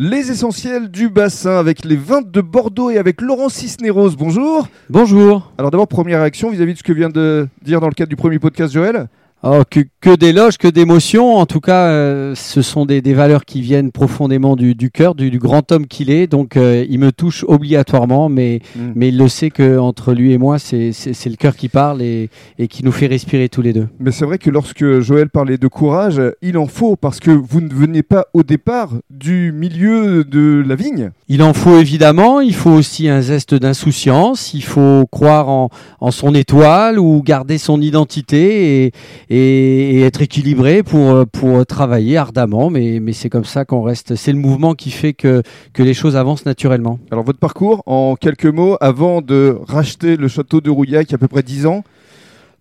Les essentiels du bassin avec les vins de Bordeaux et avec Laurent Cisneros. Bonjour. Bonjour. Alors d'abord, première réaction vis-à-vis de ce que vient de dire dans le cadre du premier podcast Joël Oh, que, que d'éloges, que d'émotions. En tout cas, euh, ce sont des, des valeurs qui viennent profondément du, du cœur, du, du grand homme qu'il est. Donc, euh, il me touche obligatoirement, mais, Mm. mais il le sait que entre lui et moi, c'est c'est- c'est le cœur qui parle et, et qui nous fait respirer tous les deux. Mais c'est vrai que lorsque Joël parlait de courage, il en faut parce que vous ne veniez pas au départ du milieu de la vigne. Il en faut évidemment, il faut aussi un zeste d'insouciance, il faut croire en, en son étoile ou garder son identité et, et, et être équilibré pour, pour travailler ardemment, mais, mais c'est comme ça qu'on reste, c'est le mouvement qui fait que, que les choses avancent naturellement. Alors votre parcours, en quelques mots, avant de racheter le château de Rouillac il y a à peu près 10 ans,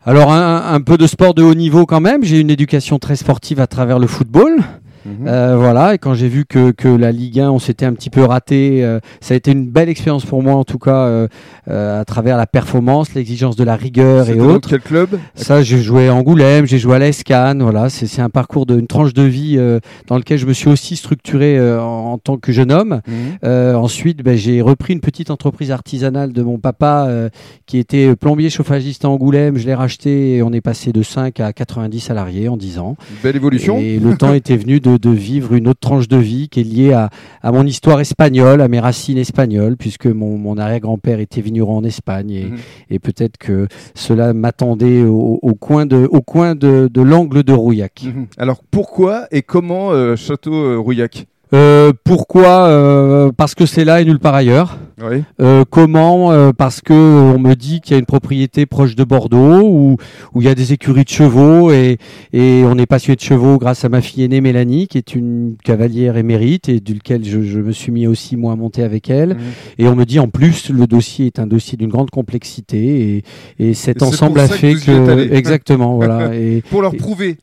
Alors un, un peu de sport de haut niveau quand même, j'ai une éducation très sportive à travers le football. Euh, voilà, et quand j'ai vu que, que la Ligue 1, on s'était un petit peu raté, euh, ça a été une belle expérience pour moi en tout cas, euh, à travers la performance, l'exigence de la rigueur et autres. quel club Ça, j'ai joué à Angoulême, j'ai joué à la Escanne, voilà, c'est un parcours d'une tranche de vie dans lequel je me suis aussi structuré en, en tant que jeune homme. Euh, ensuite, ben, j'ai repris une petite entreprise artisanale de mon papa qui était plombier chauffagiste à Angoulême. Je l'ai racheté et on est passé de 5 à 90 salariés en 10 ans. Belle évolution. Et le temps était venu de, de vivre une autre tranche de vie qui est liée à, à mon histoire espagnole, à mes racines espagnoles, puisque mon, mon arrière-grand-père était vigneron en Espagne. Et, Mhm. et peut-être que cela m'attendait au, au coin de, au coin de, de l'angle de Rouillac. Mhm. Alors pourquoi et comment euh, Château euh, Rouillac? Euh, pourquoi Euh, Parce que c'est là et nulle part ailleurs. Oui. Euh, comment Euh, Parce que on me dit qu'il y a une propriété proche de Bordeaux où où il y a des écuries de chevaux et et on est passionné de chevaux grâce à ma fille aînée Mélanie qui est une cavalière émérite et duquel je, je me suis mis aussi moi à monter avec elle. Mhm. Et on me dit en plus le dossier est un dossier d'une grande complexité et et cet Et ensemble a que fait allé. exactement voilà et Pour leur prouver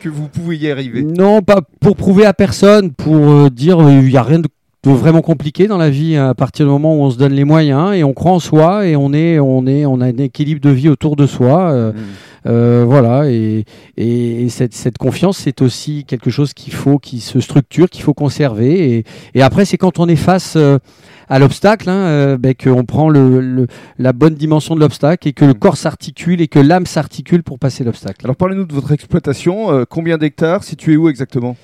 que vous pouvez y arriver. non, pas pour prouver à personne, pour euh, dire euh, il n'y a rien de vraiment compliqué dans la vie à partir du moment où on se donne les moyens et on croit en soi et on est, on est, on a un équilibre de vie autour de soi. euh, Mhm. euh, voilà, et, et, et cette, cette confiance, c'est aussi quelque chose qu'il faut, qui se structure, qu'il faut conserver. Et, et après, c'est quand on est face euh, à l'obstacle, hein, ben, qu'on prend le, le- la bonne dimension de l'obstacle et que le Mhm. corps s'articule et que l'âme s'articule pour passer l'obstacle. Alors parlez-nous de votre exploitation. combien d'hectares Situé où exactement?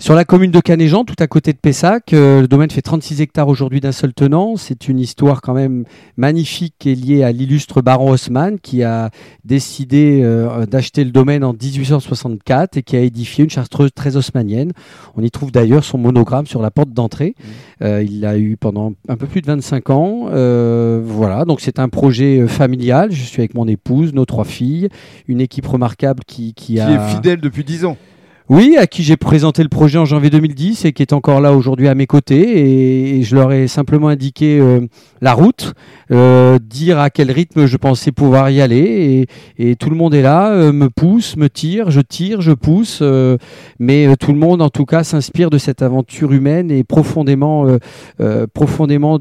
Sur la commune de Canéjan, tout à côté de Pessac, euh, le domaine fait 36 hectares aujourd'hui d'un seul tenant. C'est une histoire quand même magnifique qui est liée à l'illustre baron Haussmann qui a décidé euh, d'acheter le domaine en 1864 et qui a édifié une chartreuse très haussmannienne. On y trouve d'ailleurs son monogramme sur la porte d'entrée. Euh, il l'a eu pendant un peu plus de 25 ans. Voilà, donc c'est un projet familial. Je suis avec mon épouse, nos trois filles, une équipe remarquable qui, qui, Qui a... est fidèle depuis 10 ans. Oui, à qui j'ai présenté le projet en janvier 2010 et qui est encore là aujourd'hui à mes côtés. Et, je leur ai simplement indiqué euh, la route, euh, dire à quel rythme je pensais pouvoir y aller. Et, tout le monde est là, euh, me pousse, me tire, je tire, je pousse. mais tout le monde, en tout cas, s'inspire de cette aventure humaine et profondément, profondément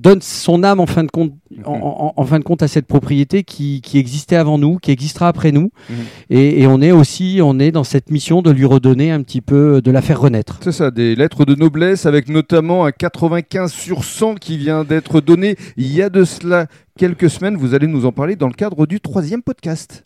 donne son âme en fin de compte, en, en- en fin de compte à cette propriété qui, qui existait avant nous, qui existera après nous. Mhm. Et, et on est aussi, on est dans cette mission de lui redonner un petit peu, de la faire renaître. C'est ça, des lettres de noblesse avec notamment un 95 sur 100 qui vient d'être donné il y a de cela quelques semaines. Vous allez nous en parler dans le cadre du troisième podcast.